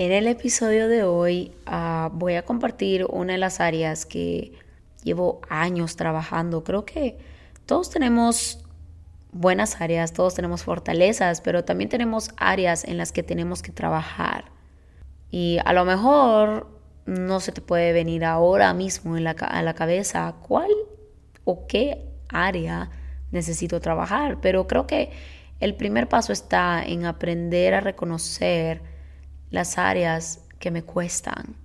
En el episodio de hoy uh, voy a compartir una de las áreas que llevo años trabajando. Creo que todos tenemos buenas áreas, todos tenemos fortalezas, pero también tenemos áreas en las que tenemos que trabajar. Y a lo mejor no se te puede venir ahora mismo en la, a la cabeza cuál o qué área necesito trabajar, pero creo que el primer paso está en aprender a reconocer las áreas que me cuestan.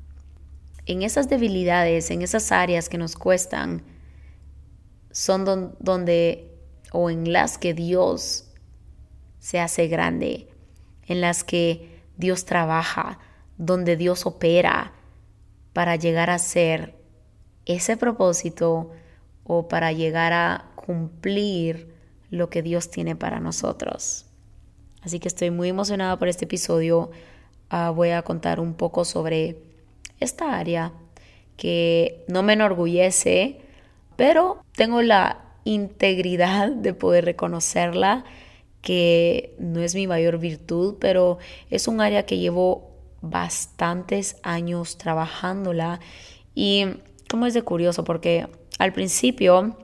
En esas debilidades, en esas áreas que nos cuestan, son donde o en las que Dios se hace grande, en las que Dios trabaja, donde Dios opera para llegar a ser ese propósito o para llegar a cumplir lo que Dios tiene para nosotros. Así que estoy muy emocionada por este episodio. Ah, voy a contar un poco sobre esta área que no me enorgullece, pero tengo la integridad de poder reconocerla, que no es mi mayor virtud, pero es un área que llevo bastantes años trabajándola y como es de curioso porque al principio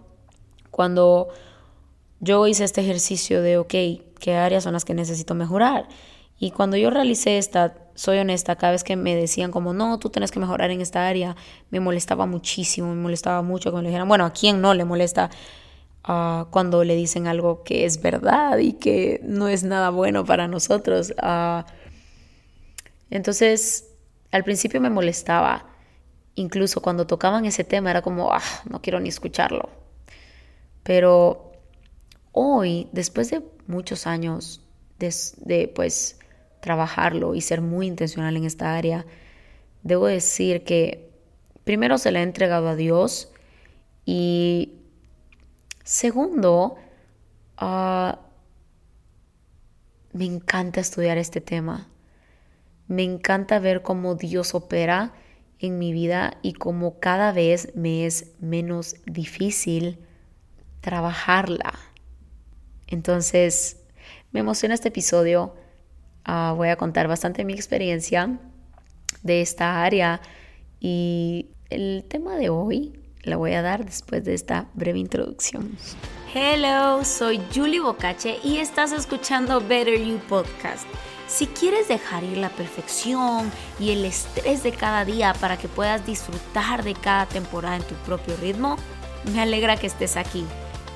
cuando yo hice este ejercicio de, ok, ¿qué áreas son las que necesito mejorar? Y cuando yo realicé esta, soy honesta, cada vez que me decían como, no, tú tienes que mejorar en esta área, me molestaba muchísimo, me molestaba mucho cuando le dijeran, bueno, ¿a quién no le molesta uh, cuando le dicen algo que es verdad y que no es nada bueno para nosotros? Uh, entonces, al principio me molestaba, incluso cuando tocaban ese tema era como, ah, no quiero ni escucharlo. Pero hoy, después de muchos años de, de pues, trabajarlo y ser muy intencional en esta área, debo decir que primero se le ha entregado a Dios y segundo, ah, me encanta estudiar este tema. Me encanta ver cómo Dios opera en mi vida y cómo cada vez me es menos difícil trabajarla. Entonces, me emociona este episodio Ah, voy a contar bastante mi experiencia de esta área y el tema de hoy la voy a dar después de esta breve introducción. Hello, soy Julie Bocache y estás escuchando Better You Podcast. Si quieres dejar ir la perfección y el estrés de cada día para que puedas disfrutar de cada temporada en tu propio ritmo, me alegra que estés aquí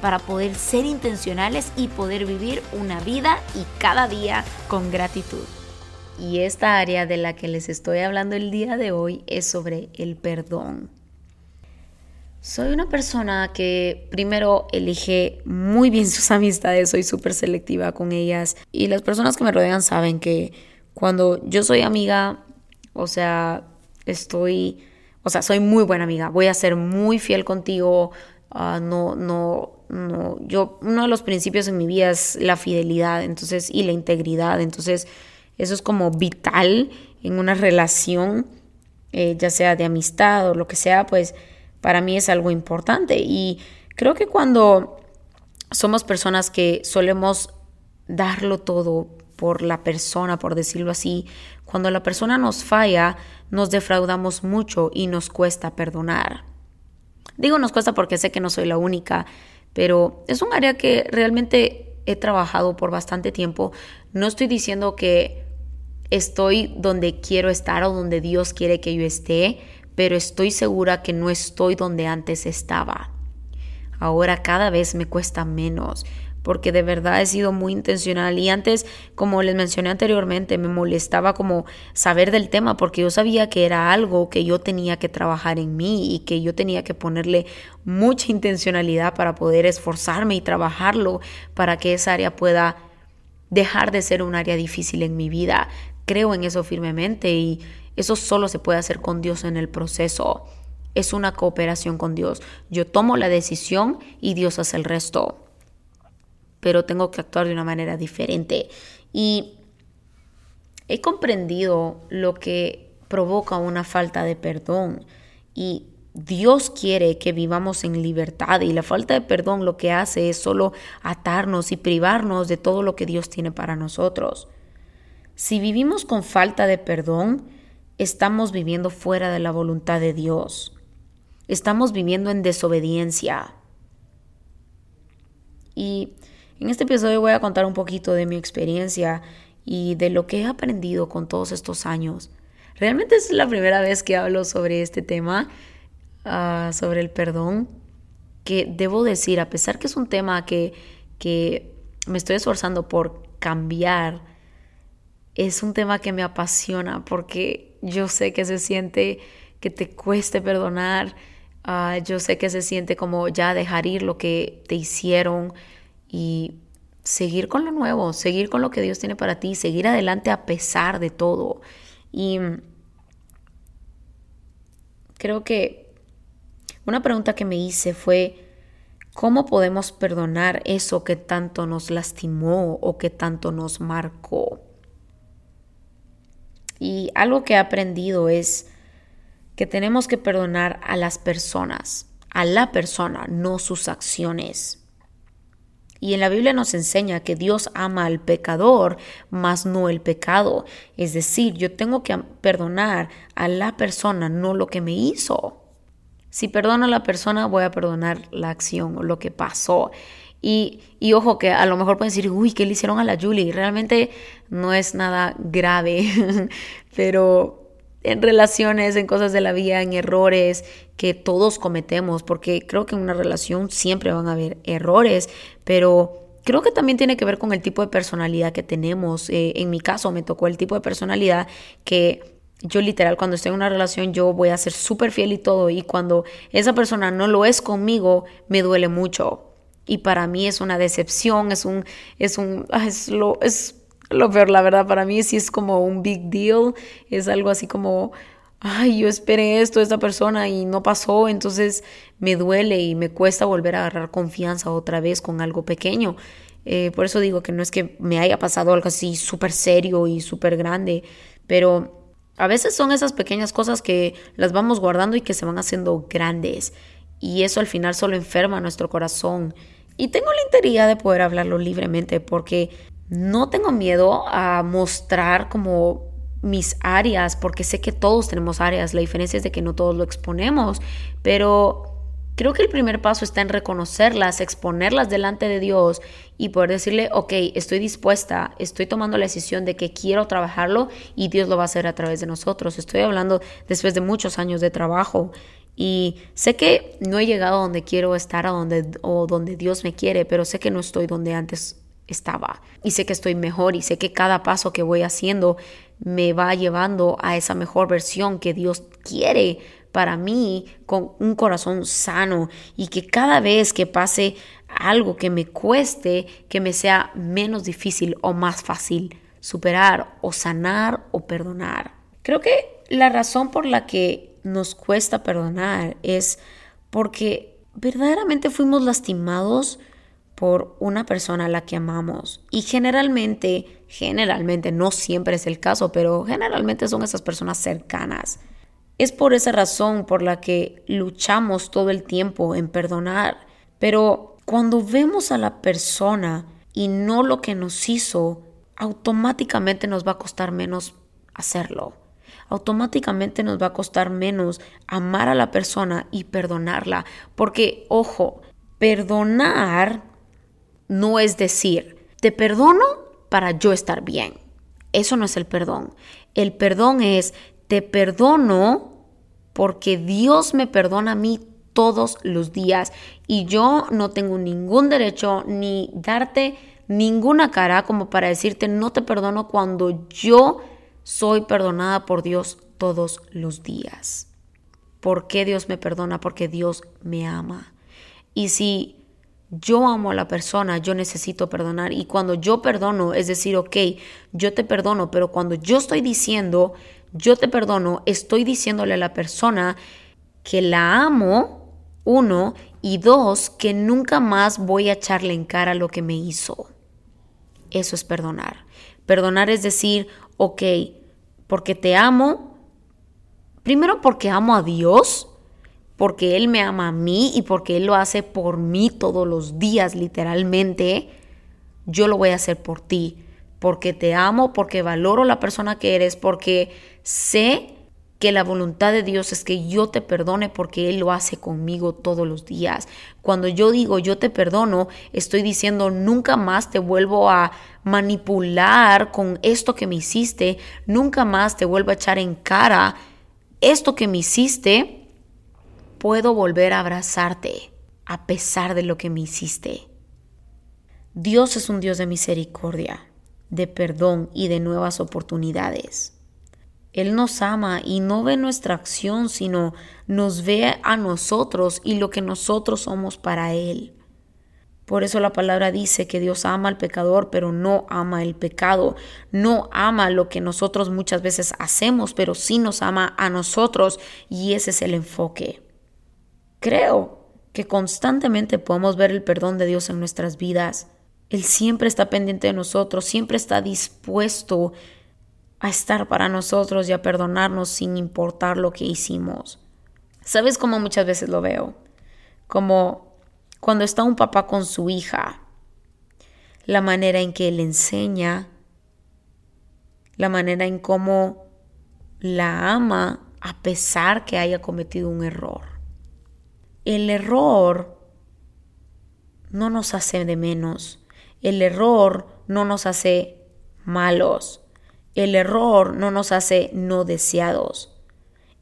para poder ser intencionales y poder vivir una vida y cada día con gratitud. Y esta área de la que les estoy hablando el día de hoy es sobre el perdón. Soy una persona que primero elige muy bien sus amistades, soy súper selectiva con ellas y las personas que me rodean saben que cuando yo soy amiga, o sea, estoy, o sea, soy muy buena amiga, voy a ser muy fiel contigo, uh, no, no, no, yo, uno de los principios en mi vida es la fidelidad, entonces, y la integridad, entonces, eso es como vital en una relación, eh, ya sea de amistad o lo que sea, pues para mí es algo importante. Y creo que cuando somos personas que solemos darlo todo por la persona, por decirlo así, cuando la persona nos falla, nos defraudamos mucho y nos cuesta perdonar. Digo nos cuesta porque sé que no soy la única pero es un área que realmente he trabajado por bastante tiempo. No estoy diciendo que estoy donde quiero estar o donde Dios quiere que yo esté, pero estoy segura que no estoy donde antes estaba. Ahora cada vez me cuesta menos porque de verdad he sido muy intencional y antes, como les mencioné anteriormente, me molestaba como saber del tema porque yo sabía que era algo que yo tenía que trabajar en mí y que yo tenía que ponerle mucha intencionalidad para poder esforzarme y trabajarlo para que esa área pueda dejar de ser un área difícil en mi vida. Creo en eso firmemente y Eso solo se puede hacer con Dios en el proceso. Es una cooperación con Dios. Yo tomo la decisión y Dios hace el resto. Pero tengo que actuar de una manera diferente. Y he comprendido lo que provoca una falta de perdón. Y Dios quiere que vivamos en libertad y la falta de perdón lo que hace es solo atarnos y privarnos de todo lo que Dios tiene para nosotros. Si vivimos con falta de perdón, estamos viviendo fuera de la voluntad de Dios. Estamos viviendo en desobediencia. Y en este episodio voy a contar un poquito de mi experiencia y de lo que he aprendido con todos estos años. Realmente es la primera vez que hablo sobre este tema Ah, sobre el perdón, que debo decir, a pesar que es un tema que, que me estoy esforzando por cambiar, es un tema que me apasiona porque yo sé que se siente que te cueste perdonar, ah, yo sé que se siente como ya dejar ir lo que te hicieron y seguir con lo nuevo, seguir con lo que Dios tiene para ti, seguir adelante a pesar de todo. Y creo que una pregunta que me hice fue, ¿cómo podemos perdonar eso que tanto nos lastimó o que tanto nos marcó? Y algo que he aprendido es que tenemos que perdonar a las personas, a la persona, no sus acciones. Y en la Biblia nos enseña que Dios ama al pecador, mas no el pecado. Es decir, yo tengo que perdonar a la persona, no lo que me hizo. Si perdono a la persona, voy a perdonar la acción o lo que pasó. Y, y, ojo que a lo mejor pueden decir, uy, ¿qué le hicieron a la Julie? Realmente no es nada grave, pero en relaciones, en cosas de la vida, en errores que todos cometemos, porque creo que en una relación siempre van a haber errores, pero creo que también tiene que ver con el tipo de personalidad que tenemos. Eh, en mi caso me tocó el tipo de personalidad que yo literal cuando estoy en una relación yo voy a ser súper fiel y todo y cuando esa persona no lo es conmigo me duele mucho y para mí es una decepción es un es un ah, es es lo peor la verdad para mí sí es como un big deal es algo así como ay yo esperé esto de esta persona y no pasó entonces me duele y me cuesta volver a agarrar confianza otra vez con algo pequeño eh, por eso digo que no es que me haya pasado algo así súper serio y súper grande pero a veces son esas pequeñas cosas que las vamos guardando y que se van haciendo grandes. Y eso al final solo enferma nuestro corazón. Y tengo la integridad de poder hablarlo libremente porque no tengo miedo a mostrar como mis áreas, porque sé que todos tenemos áreas. La diferencia es de que no todos lo exponemos. Pero Creo que el primer paso está en reconocerlas, exponerlas delante de Dios y poder decirle, ok, estoy dispuesta, estoy tomando la decisión de que quiero trabajarlo y Dios lo va a hacer a través de nosotros. Estoy hablando después de muchos años de trabajo y sé que no he llegado a donde quiero estar a o donde Dios me quiere, pero sé que no estoy donde antes estaba y sé que estoy mejor y sé que cada paso que voy haciendo me va llevando a esa mejor versión que Dios quiere para mí con un corazón sano y que cada vez que pase algo que me cueste, que me sea menos difícil o más fácil superar o sanar o perdonar. Creo que la razón por la que nos cuesta perdonar es porque verdaderamente fuimos lastimados por una persona a la que amamos. Y generalmente, generalmente, no siempre es el caso, pero generalmente son esas personas cercanas. Es por esa razón por la que luchamos todo el tiempo en perdonar. Pero cuando vemos a la persona y no lo que nos hizo, automáticamente nos va a costar menos hacerlo. Automáticamente nos va a costar menos amar a la persona y perdonarla. Porque, ojo, perdonar no es decir, te perdono para yo estar bien. Eso no es el perdón. El perdón es, te perdono porque Dios me perdona a mí todos los días y yo no tengo ningún derecho ni darte ninguna cara como para decirte no te perdono cuando yo soy perdonada por Dios todos los días. ¿Por qué Dios me perdona? Porque Dios me ama. Y si yo amo a la persona, yo necesito perdonar. Y cuando yo perdono, es decir, ok, yo te perdono, pero cuando yo estoy diciendo, yo te perdono, estoy diciéndole a la persona que la amo, uno, y dos, que nunca más voy a echarle en cara lo que me hizo. Eso es perdonar. Perdonar es decir, ok, porque te amo, primero porque amo a Dios, porque Él me ama a mí y porque Él lo hace por mí todos los días, literalmente, yo lo voy a hacer por ti, porque te amo, porque valoro la persona que eres, porque sé que la voluntad de Dios es que yo te perdone porque Él lo hace conmigo todos los días. Cuando yo digo yo te perdono, estoy diciendo nunca más te vuelvo a manipular con esto que me hiciste, nunca más te vuelvo a echar en cara esto que me hiciste, puedo volver a abrazarte a pesar de lo que me hiciste. Dios es un Dios de misericordia, de perdón y de nuevas oportunidades. Él nos ama y no ve nuestra acción, sino nos ve a nosotros y lo que nosotros somos para Él. Por eso la palabra dice que Dios ama al pecador, pero no ama el pecado. No ama lo que nosotros muchas veces hacemos, pero sí nos ama a nosotros y ese es el enfoque. Creo que constantemente podemos ver el perdón de Dios en nuestras vidas. Él siempre está pendiente de nosotros, siempre está dispuesto a estar para nosotros y a perdonarnos sin importar lo que hicimos. ¿Sabes cómo muchas veces lo veo? Como cuando está un papá con su hija, la manera en que le enseña, la manera en cómo la ama a pesar que haya cometido un error. El error no nos hace de menos. El error no nos hace malos. El error no nos hace no deseados.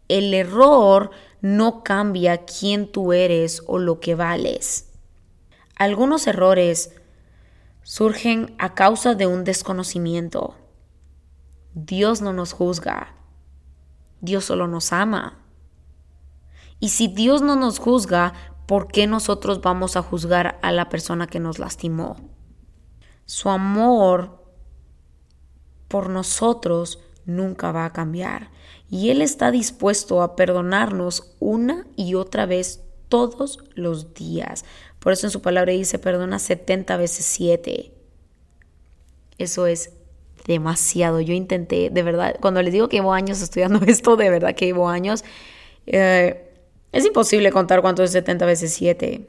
El error no cambia quién tú eres o lo que vales. Algunos errores surgen a causa de un desconocimiento. Dios no nos juzga. Dios solo nos ama. Y si Dios no nos juzga, ¿por qué nosotros vamos a juzgar a la persona que nos lastimó? Su amor por nosotros nunca va a cambiar. Y Él está dispuesto a perdonarnos una y otra vez todos los días. Por eso en su palabra dice, perdona 70 veces 7. Eso es demasiado. Yo intenté, de verdad, cuando les digo que llevo años estudiando esto, de verdad que llevo años, eh, es imposible contar cuánto es 70 veces 7.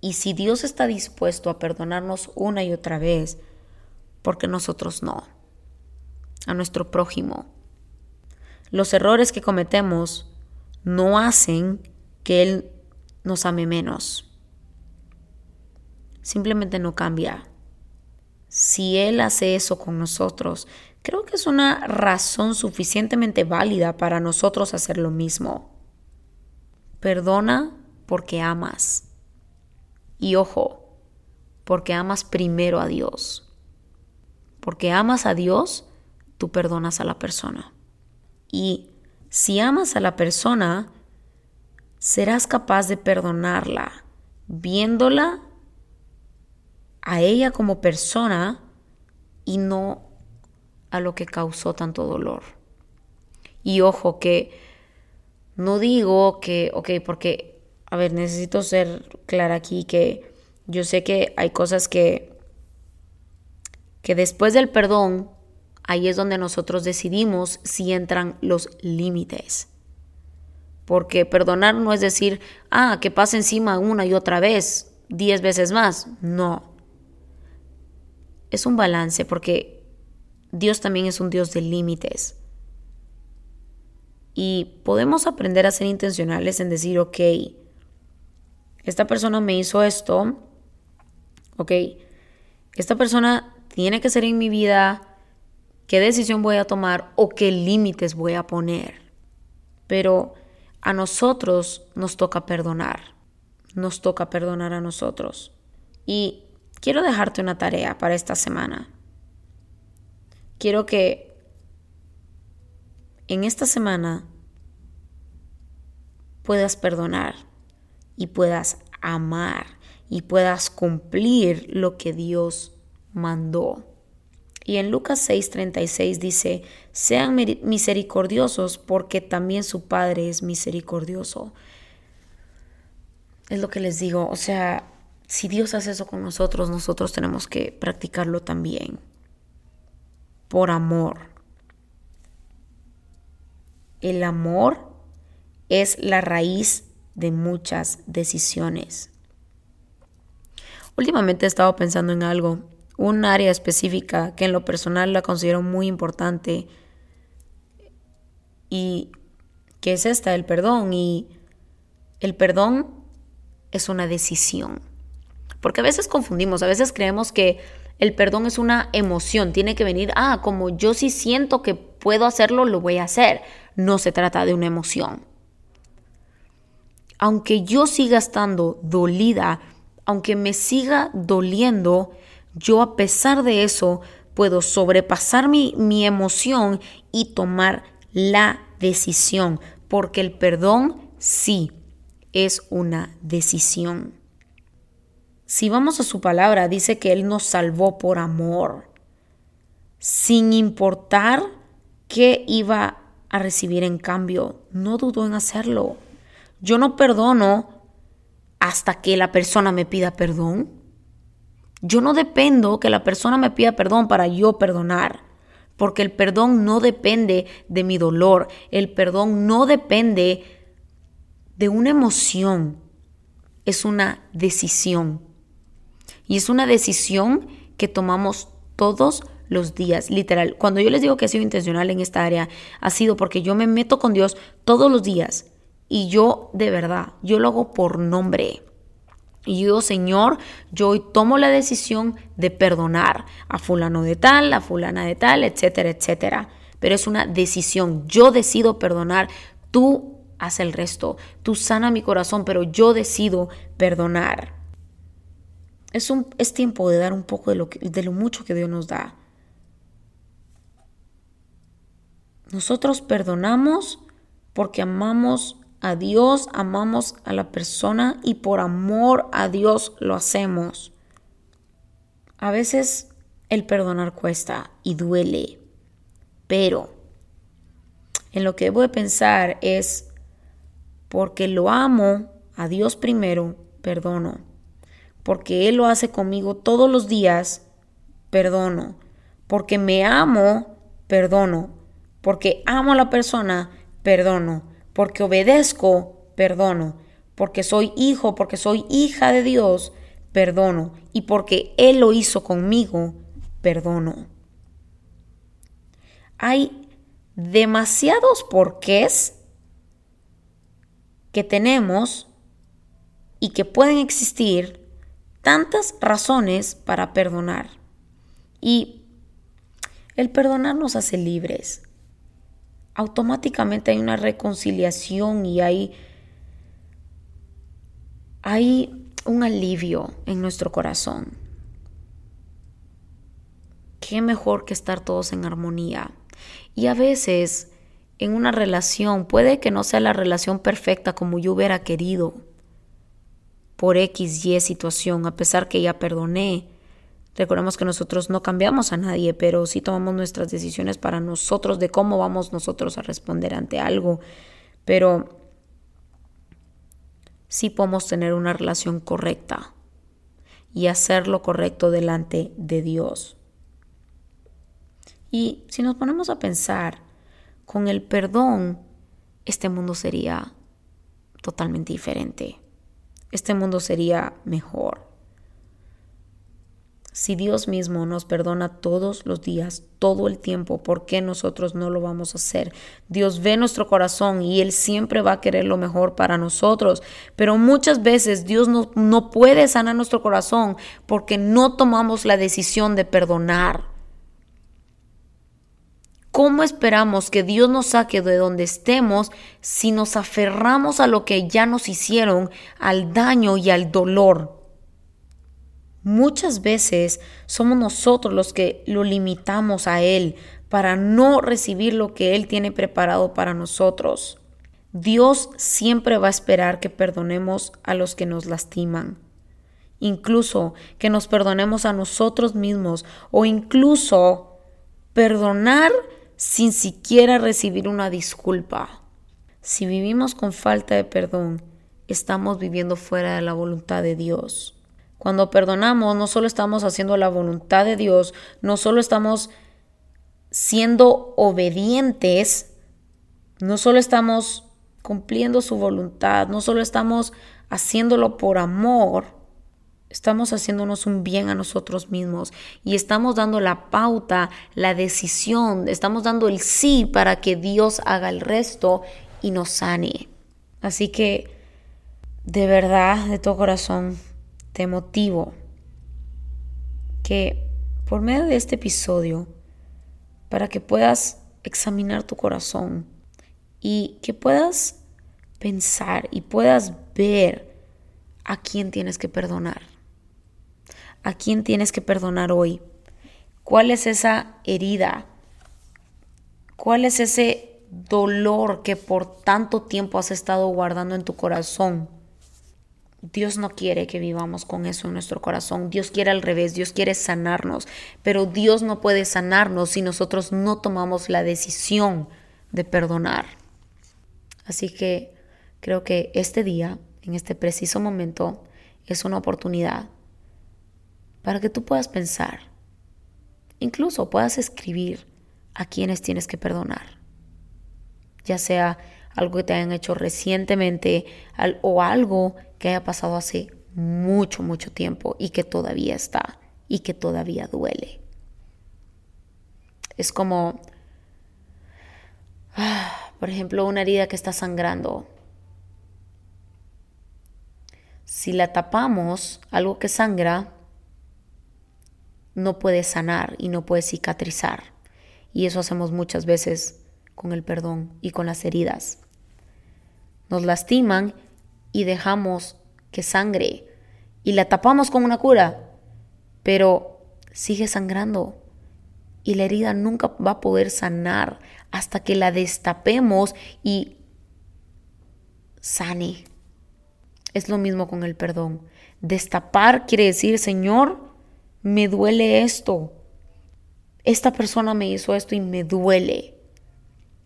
Y si Dios está dispuesto a perdonarnos una y otra vez, ¿por qué nosotros no? a nuestro prójimo. Los errores que cometemos no hacen que Él nos ame menos. Simplemente no cambia. Si Él hace eso con nosotros, creo que es una razón suficientemente válida para nosotros hacer lo mismo. Perdona porque amas. Y ojo, porque amas primero a Dios. Porque amas a Dios, tú perdonas a la persona. Y si amas a la persona, serás capaz de perdonarla, viéndola a ella como persona y no a lo que causó tanto dolor. Y ojo que no digo que, ok, porque, a ver, necesito ser clara aquí que yo sé que hay cosas que, que después del perdón Ahí es donde nosotros decidimos si entran los límites. Porque perdonar no es decir, ah, que pase encima una y otra vez, diez veces más. No. Es un balance porque Dios también es un Dios de límites. Y podemos aprender a ser intencionales en decir, ok, esta persona me hizo esto, ok, esta persona tiene que ser en mi vida, qué decisión voy a tomar o qué límites voy a poner. Pero a nosotros nos toca perdonar, nos toca perdonar a nosotros. Y quiero dejarte una tarea para esta semana. Quiero que en esta semana puedas perdonar y puedas amar y puedas cumplir lo que Dios mandó Y en Lucas 6:36 dice, sean misericordiosos porque también su Padre es misericordioso. Es lo que les digo, o sea, si Dios hace eso con nosotros, nosotros tenemos que practicarlo también. Por amor. El amor es la raíz de muchas decisiones. Últimamente he estado pensando en algo, un área específica que en lo personal la considero muy importante y que es esta, el perdón. Y el perdón es una decisión. Porque a veces confundimos, a veces creemos que el perdón es una emoción, tiene que venir, ah, como yo sí siento que puedo hacerlo, lo voy a hacer. No se trata de una emoción. Aunque yo siga estando dolida, aunque me siga doliendo, yo a pesar de eso puedo sobrepasar mi, mi emoción y tomar la decisión, porque el perdón sí es una decisión. Si vamos a su palabra, dice que Él nos salvó por amor, sin importar qué iba a recibir en cambio. No dudó en hacerlo. Yo no perdono hasta que la persona me pida perdón. Yo no dependo que la persona me pida perdón para yo perdonar, porque el perdón no depende de mi dolor, el perdón no depende de una emoción, es una decisión. Y es una decisión que tomamos todos los días, literal. Cuando yo les digo que he sido intencional en esta área, ha sido porque yo me meto con Dios todos los días. Y yo, de verdad, yo lo hago por nombre. Y yo Señor, yo hoy tomo la decisión de perdonar a fulano de tal, a fulana de tal, etcétera, etcétera. Pero es una decisión. Yo decido perdonar. Tú haz el resto. Tú sana mi corazón, pero yo decido perdonar. Es, un, es tiempo de dar un poco de lo, de lo mucho que Dios nos da. Nosotros perdonamos porque amamos a Dios, amamos a la persona y por amor a Dios lo hacemos. A veces el perdonar cuesta y duele, pero en lo que debo de pensar es porque lo amo a Dios primero, perdono. Porque Él lo hace conmigo todos los días, perdono. Porque me amo, perdono. Porque amo a la persona, perdono. Porque obedezco, perdono. Porque soy hijo, porque soy hija de Dios, perdono. Y porque Él lo hizo conmigo, perdono. Hay demasiados porqués que tenemos y que pueden existir tantas razones para perdonar. Y el perdonar nos hace libres. Automáticamente hay una reconciliación y hay, hay un alivio en nuestro corazón. Qué mejor que estar todos en armonía. Y a veces en una relación, puede que no sea la relación perfecta como yo hubiera querido, por X, Y situación, a pesar que ya perdoné. Recordemos que nosotros no cambiamos a nadie, pero sí tomamos nuestras decisiones para nosotros de cómo vamos nosotros a responder ante algo. Pero sí podemos tener una relación correcta y hacer lo correcto delante de Dios. Y si nos ponemos a pensar, con el perdón, este mundo sería totalmente diferente. Este mundo sería mejor. Si Dios mismo nos perdona todos los días, todo el tiempo, ¿por qué nosotros no lo vamos a hacer? Dios ve nuestro corazón y Él siempre va a querer lo mejor para nosotros, pero muchas veces Dios no, no puede sanar nuestro corazón porque no tomamos la decisión de perdonar. ¿Cómo esperamos que Dios nos saque de donde estemos si nos aferramos a lo que ya nos hicieron, al daño y al dolor? Muchas veces somos nosotros los que lo limitamos a Él para no recibir lo que Él tiene preparado para nosotros. Dios siempre va a esperar que perdonemos a los que nos lastiman, incluso que nos perdonemos a nosotros mismos o incluso Perdonar sin siquiera recibir una disculpa. Si vivimos con falta de perdón, estamos viviendo fuera de la voluntad de Dios. Cuando perdonamos, no solo estamos haciendo la voluntad de Dios, no solo estamos siendo obedientes, no solo estamos cumpliendo su voluntad, no solo estamos haciéndolo por amor, estamos haciéndonos un bien a nosotros mismos y estamos dando la pauta, la decisión, estamos dando el sí para que Dios haga el resto y nos sane. Así que, de verdad, de todo corazón, te motivo que por medio de este episodio, para que puedas examinar tu corazón y que puedas pensar y puedas ver a quién tienes que perdonar, a quién tienes que perdonar hoy, cuál es esa herida, cuál es ese dolor que por tanto tiempo has estado guardando en tu corazón Dios no quiere que vivamos con eso en nuestro corazón. Dios quiere al revés, Dios quiere sanarnos, pero Dios no puede sanarnos si nosotros no tomamos la decisión de perdonar. Así que creo que este día, en este preciso momento, es una oportunidad para que tú puedas pensar, incluso puedas escribir a quienes tienes que perdonar, ya sea algo que te hayan hecho recientemente o algo que haya pasado hace mucho, mucho tiempo y que todavía está y que todavía duele. Es como, ah, por ejemplo, una herida que está sangrando. Si la tapamos, algo que sangra, no puede sanar y no puede cicatrizar. Y eso hacemos muchas veces con el perdón y con las heridas. Nos lastiman y dejamos que sangre y la tapamos con una cura, pero sigue sangrando y la herida nunca va a poder sanar hasta que la destapemos y sane. Es lo mismo con el perdón. Destapar quiere decir, Señor, me duele esto. Esta persona me hizo esto y me duele.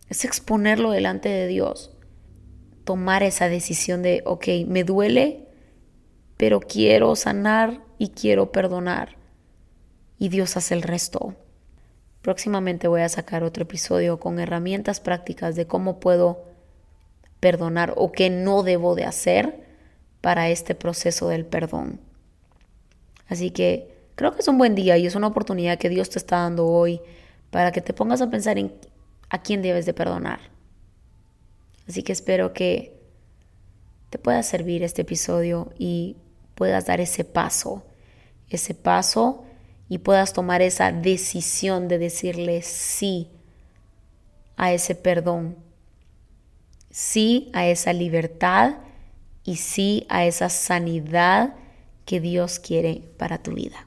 Es exponerlo delante de Dios tomar esa decisión de, ok, me duele, pero quiero sanar y quiero perdonar. Y Dios hace el resto. Próximamente voy a sacar otro episodio con herramientas prácticas de cómo puedo perdonar o qué no debo de hacer para este proceso del perdón. Así que creo que es un buen día y es una oportunidad que Dios te está dando hoy para que te pongas a pensar en a quién debes de perdonar. Así que espero que te pueda servir este episodio y puedas dar ese paso, ese paso y puedas tomar esa decisión de decirle sí a ese perdón, sí a esa libertad y sí a esa sanidad que Dios quiere para tu vida.